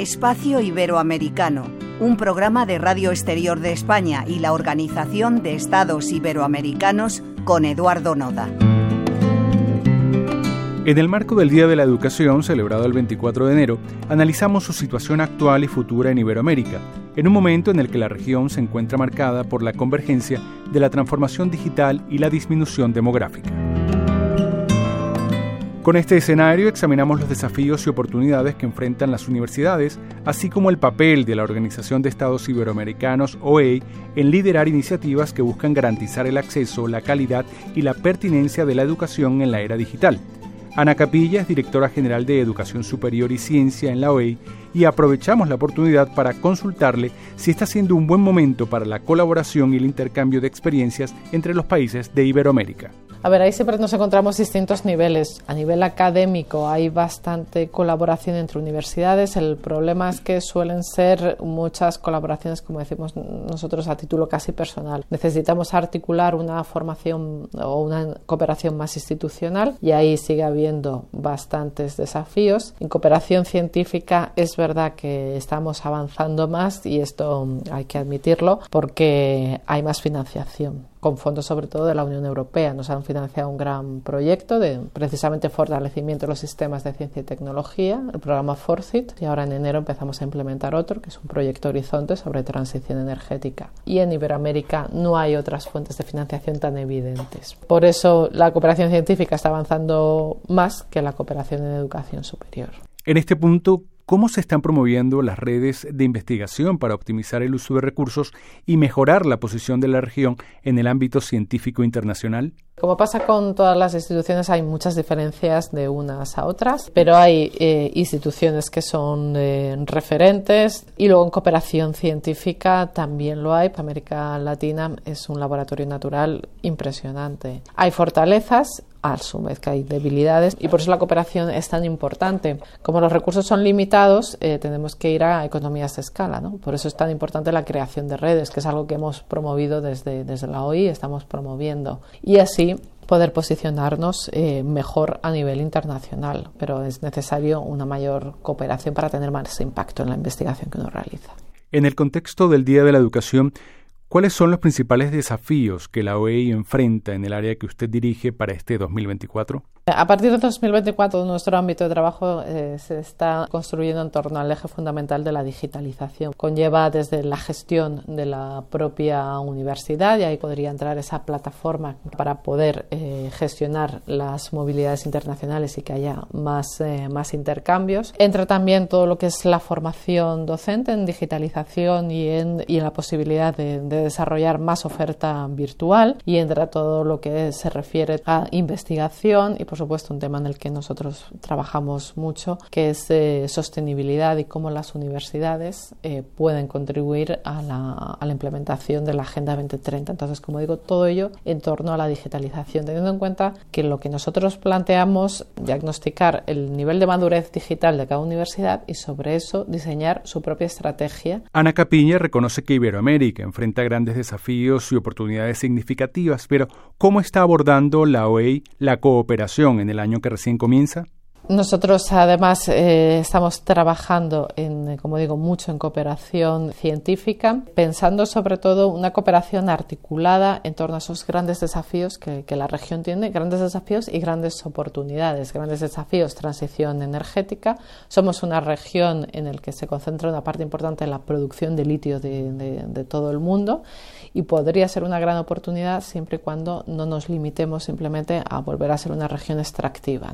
Espacio Iberoamericano, un programa de Radio Exterior de España y la Organización de Estados Iberoamericanos con Eduardo Noda. En el marco del Día de la Educación, celebrado el 24 de enero, analizamos su situación actual y futura en Iberoamérica, en un momento en el que la región se encuentra marcada por la convergencia de la transformación digital y la disminución demográfica. Con este escenario examinamos los desafíos y oportunidades que enfrentan las universidades, así como el papel de la Organización de Estados Iberoamericanos, OEI, en liderar iniciativas que buscan garantizar el acceso, la calidad y la pertinencia de la educación en la era digital. Ana Capilla es directora general de Educación Superior y Ciencia en la OEI y aprovechamos la oportunidad para consultarle si está siendo un buen momento para la colaboración y el intercambio de experiencias entre los países de Iberoamérica. A ver, ahí siempre nos encontramos distintos niveles. A nivel académico hay bastante colaboración entre universidades. El problema es que suelen ser muchas colaboraciones, como decimos nosotros, a título casi personal. Necesitamos articular una formación o una cooperación más institucional y ahí sigue habiendo bastantes desafíos. En cooperación científica es verdad que estamos avanzando más y esto hay que admitirlo porque hay más financiación con fondos sobre todo de la Unión Europea. Nos han financiado un gran proyecto de precisamente fortalecimiento de los sistemas de ciencia y tecnología, el programa FORCIT, y ahora en enero empezamos a implementar otro, que es un proyecto Horizonte sobre transición energética. Y en Iberoamérica no hay otras fuentes de financiación tan evidentes. Por eso la cooperación científica está avanzando más que la cooperación en educación superior. En este punto, cómo se están promoviendo las redes de investigación para optimizar el uso de recursos y mejorar la posición de la región en el ámbito científico internacional? Como pasa con todas las instituciones, hay muchas diferencias de unas a otras, pero hay eh, instituciones que son eh, referentes y luego en cooperación científica también lo hay. América Latina es un laboratorio natural impresionante. Hay fortalezas a su vez que hay debilidades y por eso la cooperación es tan importante. Como los recursos son limitados, eh, tenemos que ir a economías de escala. ¿no? Por eso es tan importante la creación de redes, que es algo que hemos promovido desde, desde la OI, estamos promoviendo. Y así poder posicionarnos eh, mejor a nivel internacional, pero es necesario una mayor cooperación para tener más impacto en la investigación que uno realiza. En el contexto del Día de la Educación, ¿Cuáles son los principales desafíos que la OEI enfrenta en el área que usted dirige para este 2024? A partir de 2024, nuestro ámbito de trabajo eh, se está construyendo en torno al eje fundamental de la digitalización. Conlleva desde la gestión de la propia universidad, y ahí podría entrar esa plataforma para poder eh, gestionar las movilidades internacionales y que haya más, eh, más intercambios. Entra también todo lo que es la formación docente en digitalización y en, y en la posibilidad de, de desarrollar más oferta virtual, y entra todo lo que se refiere a investigación y, por supuesto, un tema en el que nosotros trabajamos mucho, que es eh, sostenibilidad y cómo las universidades eh, pueden contribuir a la, implementación de la Agenda 2030. Entonces, como digo, todo ello en torno a la digitalización, teniendo en cuenta que lo que nosotros planteamos, diagnosticar el nivel de madurez digital de cada universidad y sobre eso diseñar su propia estrategia. Ana Capiña reconoce que Iberoamérica enfrenta grandes desafíos y oportunidades significativas, pero ¿cómo está abordando la OEI la cooperación en el año que recién comienza? Nosotros además eh, estamos trabajando en, como digo, mucho en cooperación científica, pensando sobre todo una cooperación articulada en torno a esos grandes desafíos que, la región tiene, grandes desafíos y grandes oportunidades. Grandes desafíos, transición energética. Somos una región en la que se concentra una parte importante de la producción de litio de todo el mundo y podría ser una gran oportunidad siempre y cuando no nos limitemos simplemente a volver a ser una región extractiva.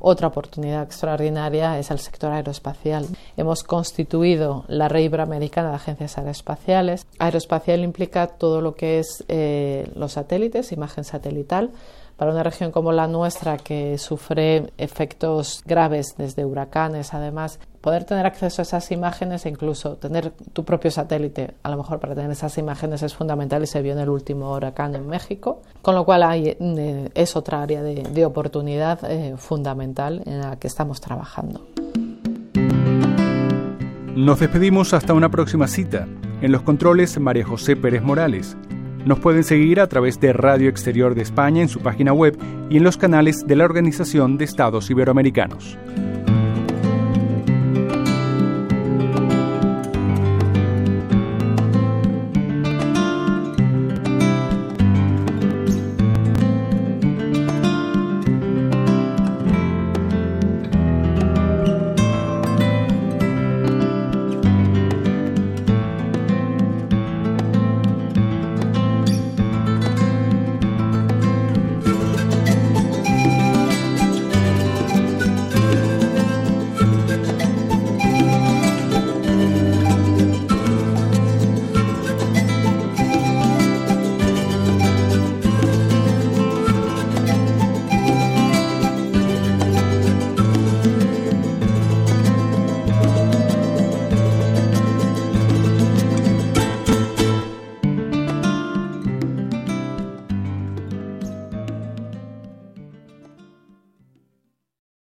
Otra oportunidad extraordinaria es el sector aeroespacial. Hemos constituido la red iberoamericana de agencias aeroespaciales. Aeroespacial implica todo lo que es eh, los satélites, imagen satelital, para una región como la nuestra que sufre efectos graves desde huracanes, además, poder tener acceso a esas imágenes e incluso tener tu propio satélite, a lo mejor para tener esas imágenes es fundamental y se vio en el último huracán en México, con lo cual hay, eh, es otra área de, de oportunidad eh, fundamental en la que estamos trabajando. Nos despedimos hasta una próxima cita. En los controles, María José Pérez Morales. Nos pueden seguir a través de Radio Exterior de España en su página web y en los canales de la Organización de Estados Iberoamericanos.